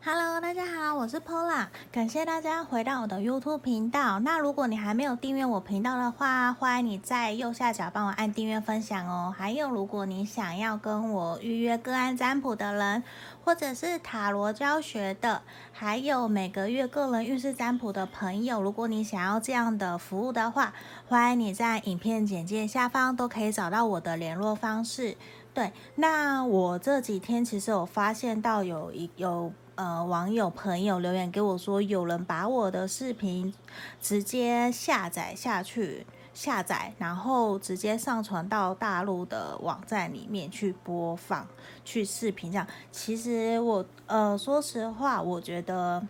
Hello，大家好，我是 Pola，感谢大家回到我的 YouTube 频道。那如果你还没有订阅我频道的话，欢迎你在右下角帮我按订阅分享哦。还有，如果你想要跟我预约个案占卜的人，或者是塔罗教学的，还有每个月个人运势占卜的朋友，如果你想要这样的服务的话，欢迎你在影片简介下方都可以找到我的联络方式。对，那我这几天其实有发现到有一有。呃，网友朋友留言给我说，有人把我的视频直接下载下去，下载，然后直接上传到大陆的网站里面去播放，去视频这样。其实我呃，说实话，我觉得。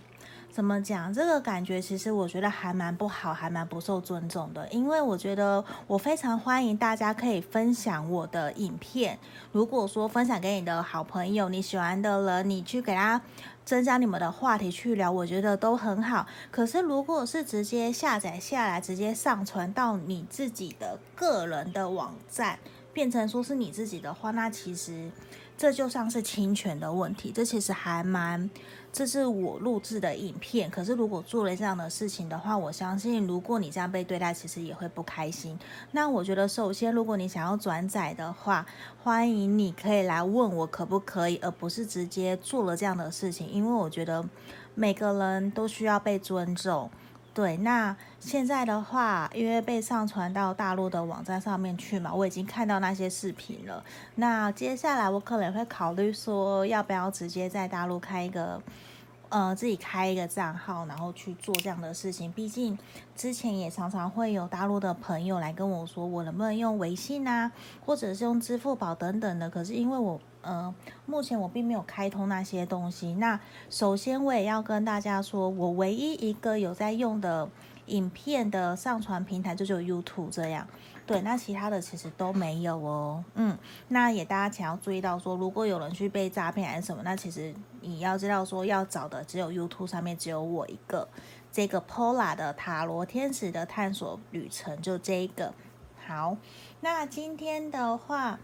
怎么讲？这个感觉其实我觉得还蛮不好，还蛮不受尊重的。因为我觉得我非常欢迎大家可以分享我的影片。如果说分享给你的好朋友、你喜欢的人，你去给他增加你们的话题去聊，我觉得都很好。可是如果是直接下载下来，直接上传到你自己的个人的网站，变成说是你自己的话，那其实这就像是侵权的问题。这其实还蛮。这是我录制的影片，可是如果做了这样的事情的话，我相信如果你这样被对待，其实也会不开心。那我觉得，首先如果你想要转载的话，欢迎你可以来问我可不可以，而不是直接做了这样的事情，因为我觉得每个人都需要被尊重。对，那现在的话，因为被上传到大陆的网站上面去嘛，我已经看到那些视频了。那接下来我可能会考虑说，要不要直接在大陆开一个。呃，自己开一个账号，然后去做这样的事情。毕竟之前也常常会有大陆的朋友来跟我说，我能不能用微信啊，或者是用支付宝等等的。可是因为我呃，目前我并没有开通那些东西。那首先我也要跟大家说，我唯一一个有在用的影片的上传平台就只有 YouTube 这样。对，那其他的其实都没有哦。嗯，那也大家请要注意到说，如果有人去被诈骗还是什么，那其实你要知道说，要找的只有 YouTube 上面只有我一个，这个 Pola 的塔罗天使的探索旅程就这一个。好，那今天的话，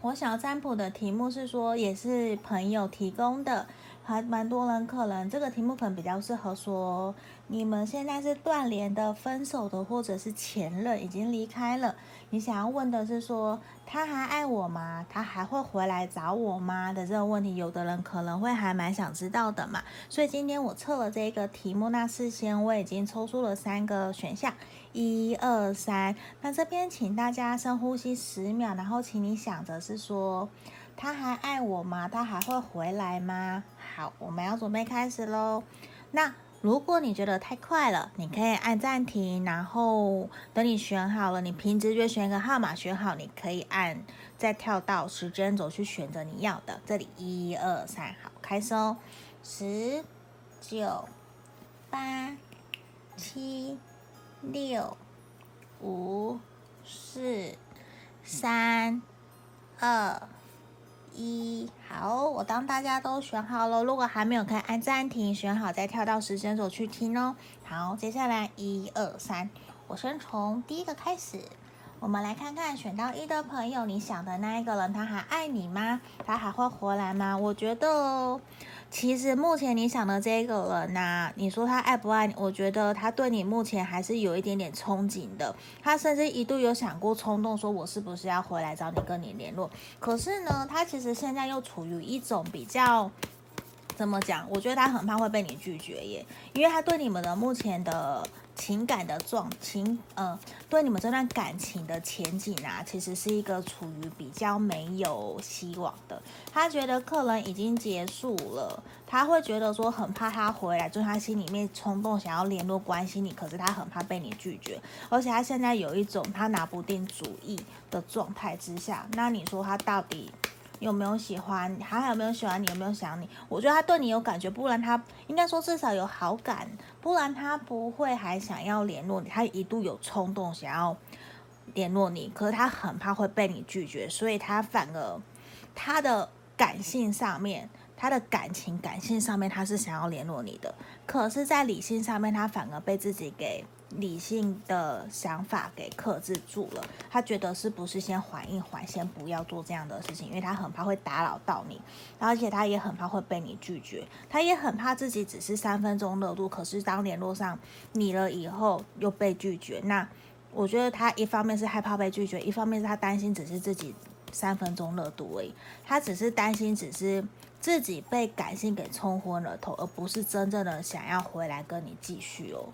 我想要占卜的题目是说，也是朋友提供的。还蛮多人可能这个题目可能比较适合说，你们现在是断联的、分手的，或者是前任已经离开了。你想要问的是说，他还爱我吗？他还会回来找我吗？的这个问题，有的人可能会还蛮想知道的嘛。所以今天我测了这个题目，那事先我已经抽出了三个选项，一二三。那这边请大家深呼吸十秒，然后请你想着是说。他还爱我吗？他还会回来吗？好，我们要准备开始喽。那如果你觉得太快了，你可以按暂停，然后等你选好了，你凭直觉选一个号码选好，你可以按再跳到时间轴去选择你要的。这里一二三，好，开始哦。十、九、八、七、六、五、四、三、二。一好，我当大家都选好了，如果还没有，可以按暂停，选好再跳到时间轴去听哦。好，接下来一二三，我先从第一个开始，我们来看看选到一的朋友，你想的那一个人，他还爱你吗？他还会回来吗？我觉得。其实目前你想的这个人呐，你说他爱不爱你？我觉得他对你目前还是有一点点憧憬的。他甚至一度有想过冲动，说我是不是要回来找你，跟你联络。可是呢，他其实现在又处于一种比较，怎么讲？我觉得他很怕会被你拒绝耶，因为他对你们的目前的。情感的状情，呃，对你们这段感情的前景啊，其实是一个处于比较没有希望的。他觉得客人已经结束了，他会觉得说很怕他回来，就他心里面冲动想要联络关心你，可是他很怕被你拒绝，而且他现在有一种他拿不定主意的状态之下，那你说他到底？有没有喜欢？还有没有喜欢你？有没有想你？我觉得他对你有感觉，不然他应该说至少有好感，不然他不会还想要联络你。他一度有冲动想要联络你，可是他很怕会被你拒绝，所以他反而他的感性上面，他的感情感性上面他是想要联络你的，可是，在理性上面他反而被自己给理性的想法给克制住了。他觉得是不是先缓一缓，先不要做这样的事情，因为他很怕会打扰到你，而且他也很怕会被你拒绝，他也很怕自己只是三分钟热度，可是当联络上你了以后又被拒绝。那我觉得他一方面是害怕被拒绝，一方面是他担心只是自己三分钟热度而已，他只是担心只是。自己被感性给冲昏了头，而不是真正的想要回来跟你继续哦。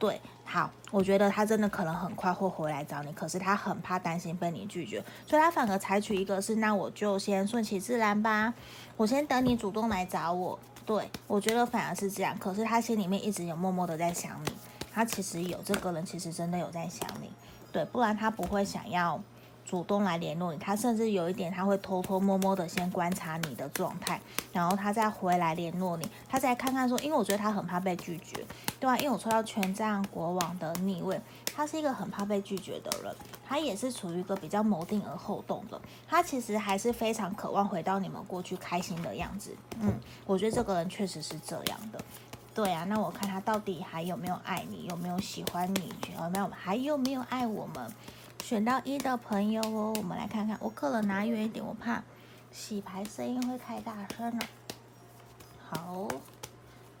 对，好，我觉得他真的可能很快会回来找你，可是他很怕担心被你拒绝，所以他反而采取一个是，那我就先顺其自然吧，我先等你主动来找我。对，我觉得反而是这样，可是他心里面一直有默默的在想你，他其实有这个人，其实真的有在想你，对，不然他不会想要。主动来联络你，他甚至有一点，他会偷偷摸摸的先观察你的状态，然后他再回来联络你，他再看看说，因为我觉得他很怕被拒绝，对吧？因为我抽到权杖国王的逆位，他是一个很怕被拒绝的人，他也是处于一个比较谋定而后动的，他其实还是非常渴望回到你们过去开心的样子，嗯，我觉得这个人确实是这样的，对啊，那我看他到底还有没有爱你，有没有喜欢你，有没有还有没有爱我们？选到一的朋友哦，我们来看看。我可能拿远一点，我怕洗牌声音会太大声了。好，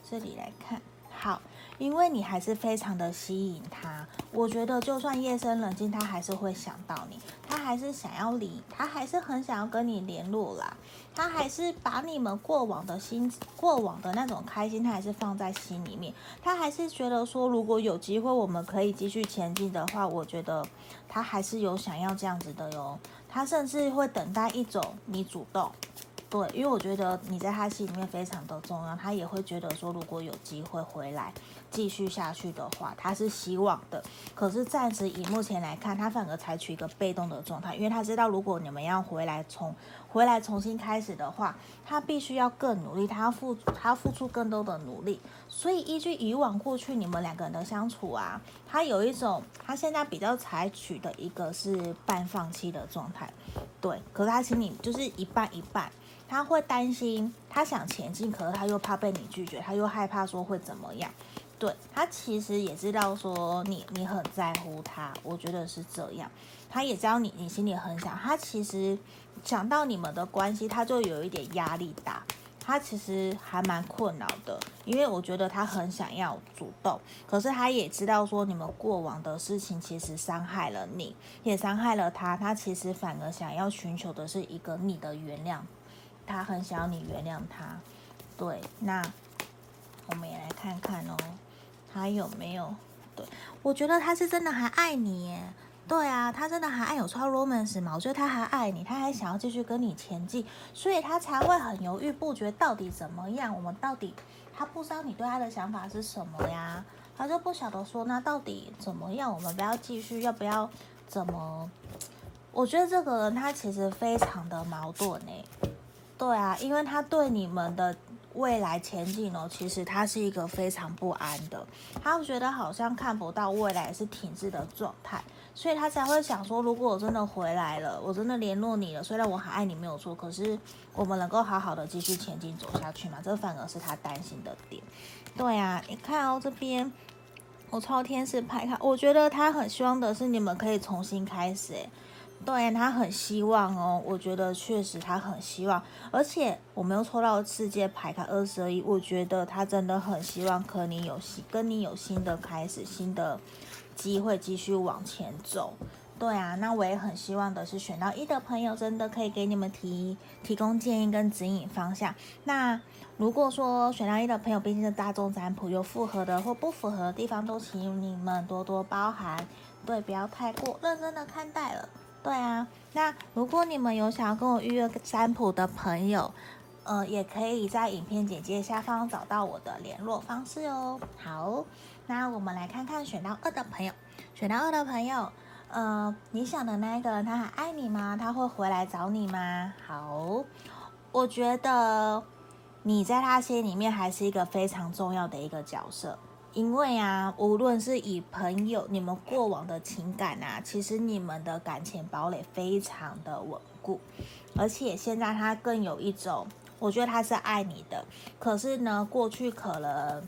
这里来看。好，因为你还是非常的吸引他，我觉得就算夜深人静，他还是会想到你，他还是想要理，他还是很想要跟你联络啦。他还是把你们过往的心、过往的那种开心，他还是放在心里面。他还是觉得说，如果有机会我们可以继续前进的话，我觉得他还是有想要这样子的哟。他甚至会等待一种你主动。对，因为我觉得你在他心里面非常的重要，他也会觉得说，如果有机会回来继续下去的话，他是希望的。可是暂时以目前来看，他反而采取一个被动的状态，因为他知道如果你们要回来重回来重新开始的话，他必须要更努力，他要付他要付出更多的努力。所以依据以往过去你们两个人的相处啊，他有一种他现在比较采取的一个是半放弃的状态，对。可是他心里就是一半一半。他会担心，他想前进，可是他又怕被你拒绝，他又害怕说会怎么样。对，他其实也知道说你你很在乎他，我觉得是这样。他也知道你你心里很想，他其实想到你们的关系，他就有一点压力大。他其实还蛮困扰的，因为我觉得他很想要主动，可是他也知道说你们过往的事情其实伤害了你，也伤害了他。他其实反而想要寻求的是一个你的原谅。他很想要你原谅他，对，那我们也来看看哦，他有没有？对，我觉得他是真的还爱你耶，对啊，他真的还爱有超 romance 嘛？我觉得他还爱你，他还想要继续跟你前进，所以他才会很犹豫不决，到底怎么样？我们到底他不知道你对他的想法是什么呀？他就不晓得说，那到底怎么样？我们不要继续，要不要怎么？我觉得这个人他其实非常的矛盾呢。对啊，因为他对你们的未来前景哦，其实他是一个非常不安的，他觉得好像看不到未来是停滞的状态，所以他才会想说，如果我真的回来了，我真的联络你了，虽然我很爱你没有错，可是我们能够好好的继续前进走下去吗？这反而是他担心的点。对啊，你看哦，这边我超天使牌卡，我觉得他很希望的是你们可以重新开始，对，他很希望哦，我觉得确实他很希望，而且我没有抽到世界牌卡二十二亿，我觉得他真的很希望和你有新，跟你有新的开始，新的机会继续往前走。对啊，那我也很希望的是选到一的朋友，真的可以给你们提提供建议跟指引方向。那如果说选到一的朋友，毕竟是大众占卜，有符合的或不符合的地方，都请你们多多包涵，对，不要太过认真的看待了。对啊，那如果你们有想要跟我预约占卜的朋友，呃，也可以在影片简介下方找到我的联络方式哦。好，那我们来看看选到二的朋友，选到二的朋友，呃，你想的那一个人他还爱你吗？他会回来找你吗？好，我觉得你在他心里面还是一个非常重要的一个角色。因为啊，无论是以朋友，你们过往的情感啊，其实你们的感情堡垒非常的稳固，而且现在他更有一种，我觉得他是爱你的，可是呢，过去可能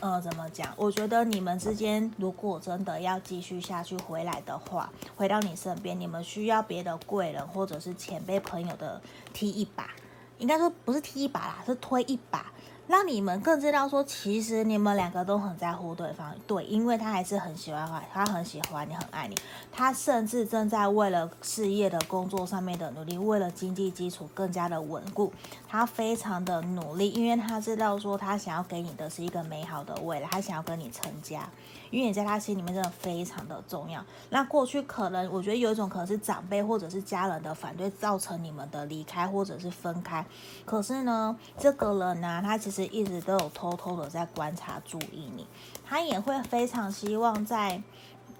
呃，怎么讲？我觉得你们之间如果真的要继续下去回来的话，回到你身边，你们需要别的贵人或者是前辈朋友的踢一把，应该说不是踢一把啦，是推一把。让你们更知道说，其实你们两个都很在乎对方，对，因为他还是很喜欢他，他很喜欢你，很爱你，他甚至正在为了事业的工作上面的努力，为了经济基础更加的稳固，他非常的努力，因为他知道说，他想要给你的是一个美好的未来，他想要跟你成家。因为你在他心里面真的非常的重要。那过去可能我觉得有一种可能是长辈或者是家人的反对，造成你们的离开或者是分开。可是呢，这个人呢、他其实一直都有偷偷的在观察、注意你。他也会非常希望在，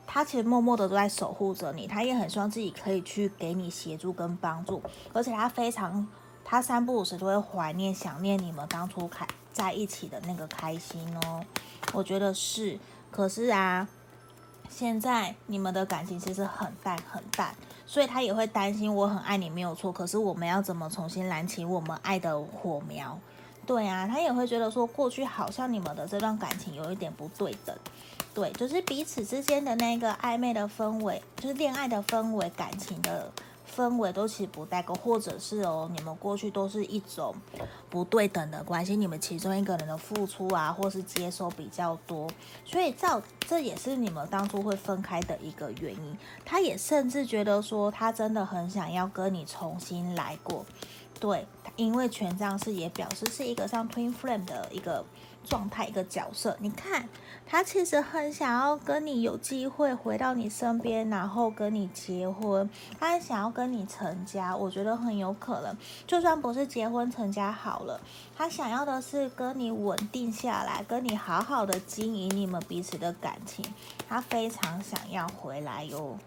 他其实默默的都在守护着你。他也很希望自己可以去给你协助跟帮助。而且他非常，他三不五时都会怀念、想念你们当初开在一起的那个开心哦。我觉得是。可是啊，现在你们的感情其实很淡很淡，所以他也会担心我很爱你没有错，可是我们要怎么重新燃起我们爱的火苗？对啊，他也会觉得说过去好像你们的这段感情有一点不对等，对，就是彼此之间的那个暧昧的氛围，就是恋爱的氛围，感情的。氛围都其实不代沟，或者是哦，你们过去都是一种不对等的关系，你们其中一个人的付出啊，或是接收比较多，所以造这也是你们当初会分开的一个原因。他也甚至觉得说，他真的很想要跟你重新来过，对，因为权杖四也表示是一个像 twin flame 的一个。状态一个角色，你看他其实很想要跟你有机会回到你身边，然后跟你结婚，他想要跟你成家，我觉得很有可能，就算不是结婚成家好了，他想要的是跟你稳定下来，跟你好好的经营你们彼此的感情，他非常想要回来哟。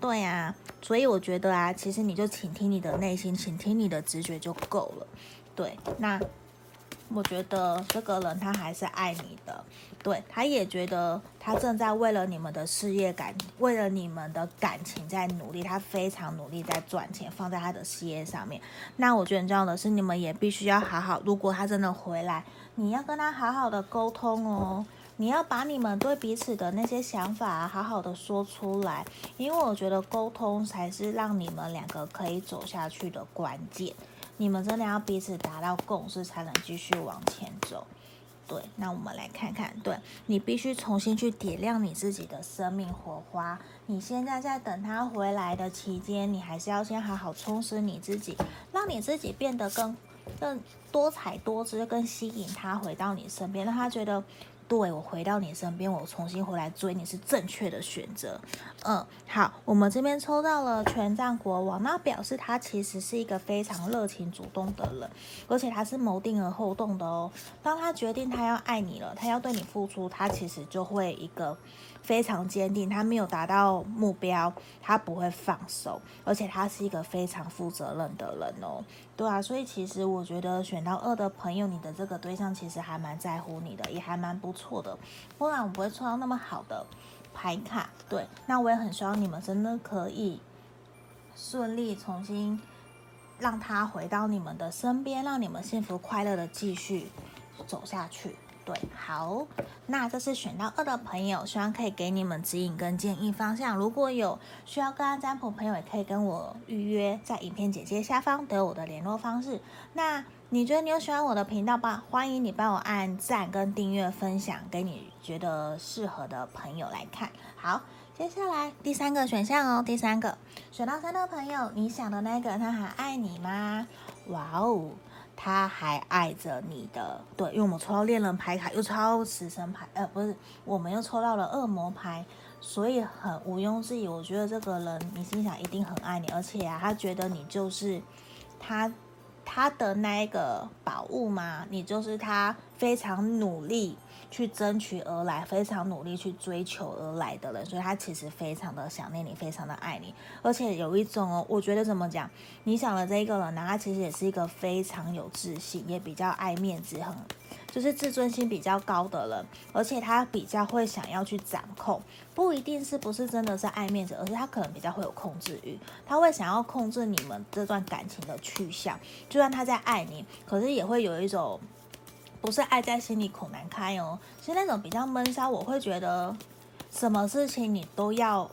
对啊，所以我觉得啊，其实你就倾听你的内心，倾听你的直觉就够了。对，那。我觉得这个人他还是爱你的，对，他也觉得他正在为了你们的事业感，为了你们的感情在努力，他非常努力在赚钱，放在他的事业上面。那我觉得很重要的是，你们也必须要好好，如果他真的回来，你要跟他好好的沟通哦，你要把你们对彼此的那些想法啊，好好的说出来，因为我觉得沟通才是让你们两个可以走下去的关键。你们真的要彼此达到共识，才能继续往前走。对，那我们来看看，对，你必须重新去点亮你自己的生命火花。你现在在等他回来的期间，你还是要先好好充实你自己，让你自己变得更更多彩多姿，更吸引他回到你身边，让他觉得。对，我回到你身边，我重新回来追你是正确的选择。嗯，好，我们这边抽到了权杖国王，那表示他其实是一个非常热情主动的人，而且他是谋定而后动的哦。当他决定他要爱你了，他要对你付出，他其实就会一个。非常坚定，他没有达到目标，他不会放手，而且他是一个非常负责任的人哦。对啊，所以其实我觉得选到二的朋友，你的这个对象其实还蛮在乎你的，也还蛮不错的，不然我不会抽到那么好的牌卡。对，那我也很希望你们真的可以顺利重新让他回到你们的身边，让你们幸福快乐的继续走下去。对，好，那这是选到二的朋友，希望可以给你们指引跟建议方向。如果有需要个案占卜朋友，也可以跟我预约，在影片简介下方都有我的联络方式。那你觉得你有喜欢我的频道吧？欢迎你帮我按赞跟订阅、分享给你觉得适合的朋友来看。好，接下来第三个选项哦，第三个选到三的朋友，你想的那个他还爱你吗？哇哦！他还爱着你的，对，因为我们抽到恋人牌卡，又抽到死神牌，呃，不是，我们又抽到了恶魔牌，所以很毋庸置疑，我觉得这个人你心想一定很爱你，而且啊，他觉得你就是他他的那一个宝物嘛，你就是他非常努力。去争取而来，非常努力去追求而来的人，所以他其实非常的想念你，非常的爱你，而且有一种哦，我觉得怎么讲，你想的这一个人呢，他其实也是一个非常有自信，也比较爱面子，很就是自尊心比较高的人，而且他比较会想要去掌控，不一定是不是真的是爱面子，而是他可能比较会有控制欲，他会想要控制你们这段感情的去向，就算他在爱你，可是也会有一种。不是爱在心里口难开哦，是那种比较闷骚。我会觉得什么事情你都要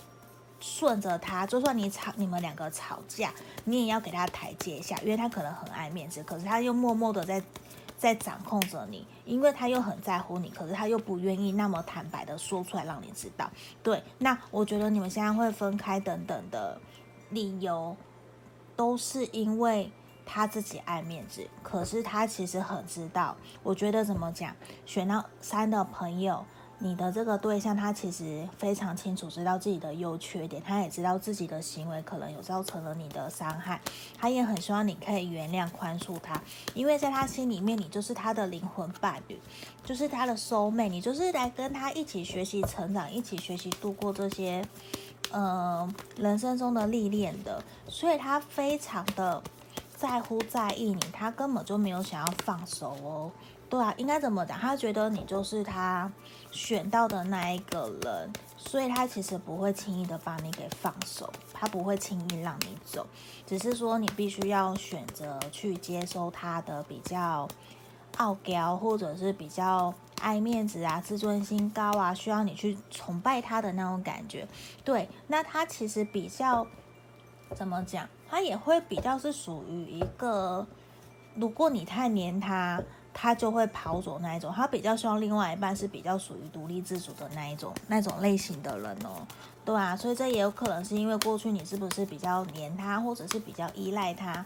顺着他，就算你吵，你们两个吵架，你也要给他台阶下，因为他可能很爱面子，可是他又默默的在在掌控着你，因为他又很在乎你，可是他又不愿意那么坦白的说出来让你知道。对，那我觉得你们现在会分开等等的理由，都是因为。他自己爱面子，可是他其实很知道。我觉得怎么讲，选到三的朋友，你的这个对象，他其实非常清楚知道自己的优缺点，他也知道自己的行为可能有造成了你的伤害，他也很希望你可以原谅宽恕他，因为在他心里面，你就是他的灵魂伴侣，就是他的 soul mate，你就是来跟他一起学习成长，一起学习度过这些，呃，人生中的历练的，所以他非常的。在乎在意你，他根本就没有想要放手哦。对啊，应该怎么讲？他觉得你就是他选到的那一个人，所以他其实不会轻易的把你给放手，他不会轻易让你走，只是说你必须要选择去接收他的比较傲娇，或者是比较爱面子啊、自尊心高啊，需要你去崇拜他的那种感觉。对，那他其实比较怎么讲？他也会比较是属于一个，如果你太黏他，他就会跑走那一种。他比较希望另外一半是比较属于独立自主的那一种那种类型的人哦，对啊，所以这也有可能是因为过去你是不是比较黏他，或者是比较依赖他。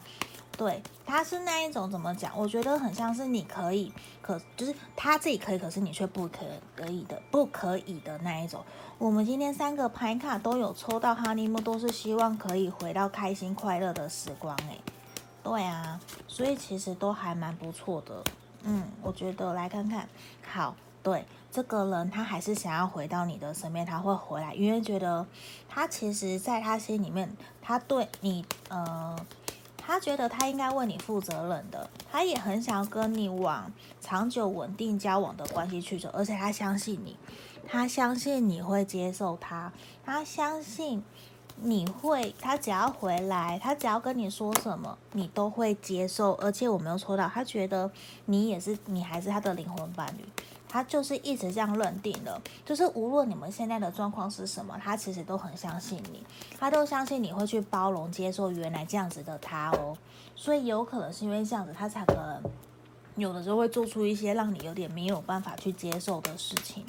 对，他是那一种怎么讲？我觉得很像是你可以，可就是他自己可以，可是你却不可可以的，不可以的那一种。我们今天三个牌卡都有抽到哈尼木，都是希望可以回到开心快乐的时光。哎，对啊，所以其实都还蛮不错的。嗯，我觉得来看看，好，对，这个人他还是想要回到你的身边，他会回来，因为觉得他其实在他心里面，他对你，呃。他觉得他应该为你负责任的，他也很想要跟你往长久稳定交往的关系去走，而且他相信你，他相信你会接受他，他相信你会，他只要回来，他只要跟你说什么，你都会接受，而且我没有抽到，他觉得你也是，你还是他的灵魂伴侣。他就是一直这样认定的，就是无论你们现在的状况是什么，他其实都很相信你，他都相信你会去包容、接受原来这样子的他哦。所以有可能是因为这样子，他才可能有的时候会做出一些让你有点没有办法去接受的事情。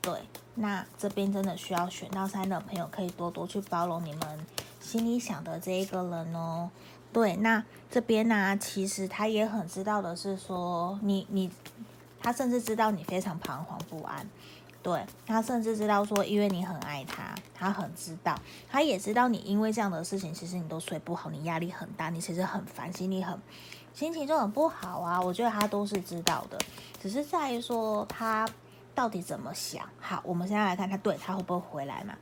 对，那这边真的需要选到三的朋友，可以多多去包容你们心里想的这一个人哦。对，那这边呢、其实他也很知道的是说，你你。他甚至知道你非常彷徨不安，对，他甚至知道说，因为你很爱他，他很知道，他也知道你因为这样的事情，其实你都睡不好，你压力很大，你其实很烦，心里很心情就很不好啊。我觉得他都是知道的，只是在于说他到底怎么想。好，我们现在来看他，对，他会不会回来嘛？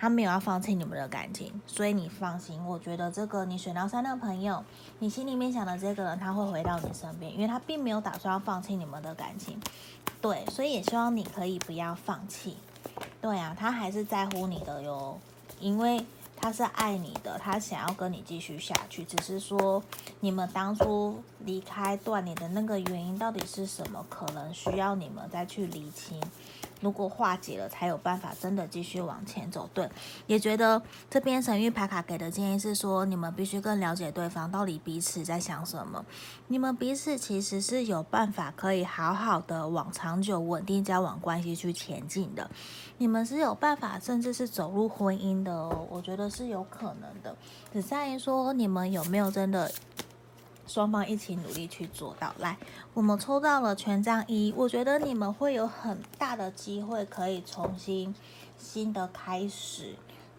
他没有要放弃你们的感情，所以你放心。我觉得这个你选到三的朋友，你心里面想的这个人，他会回到你身边，因为他并没有打算要放弃你们的感情。对，所以也希望你可以不要放弃。对啊，他还是在乎你的哟，因为他是爱你的，他想要跟你继续下去。只是说你们当初离开断联的那个原因到底是什么，可能需要你们再去厘清。如果化解了，才有办法真的继续往前走。对，也觉得这边神諭牌卡给的建议是说，你们必须更了解对方到底彼此在想什么。你们彼此其实是有办法可以好好的往长久稳定交往关系去前进的。你们是有办法，甚至是走入婚姻的哦。我觉得是有可能的，只在于说你们有没有真的。双方一起努力去做到。来，我们抽到了权杖一，我觉得你们会有很大的机会可以重新新的开始。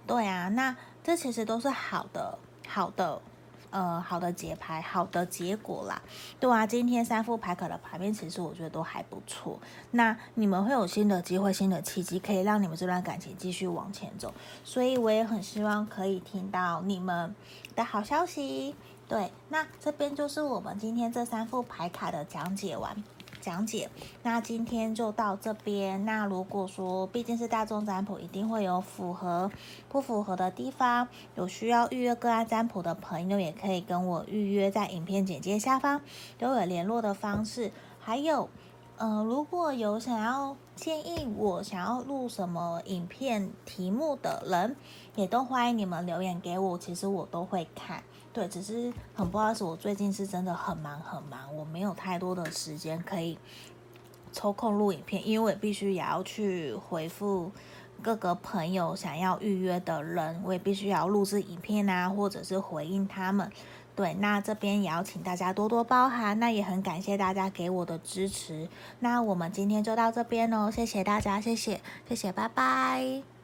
对啊，那这其实都是好的，好的，呃，好的节拍，好的结果啦。对啊，今天三副牌卡的牌面其实我觉得都还不错。那你们会有新的机会、新的契机，可以让你们这段感情继续往前走。所以我也很希望可以听到你们的好消息。对，那这边就是我们今天这三副牌卡的讲解完讲解。那今天就到这边。那如果说毕竟是大众占卜，一定会有符合不符合的地方。有需要预约个案占卜的朋友，也可以跟我预约，在影片简介下方都有联络的方式。还有，呃，如果有想要建议我想要录什么影片题目的人，也都欢迎你们留言给我，其实我都会看。对，只是很不好意思，我最近是真的很忙很忙，我没有太多的时间可以抽空录影片，因为我也必须也要去回复。各个朋友想要预约的人，我也必须要录制影片啊，或者是回应他们。对，那这边也要请大家多多包涵。那也很感谢大家给我的支持。那我们今天就到这边哦，谢谢大家，谢谢，谢谢，拜拜。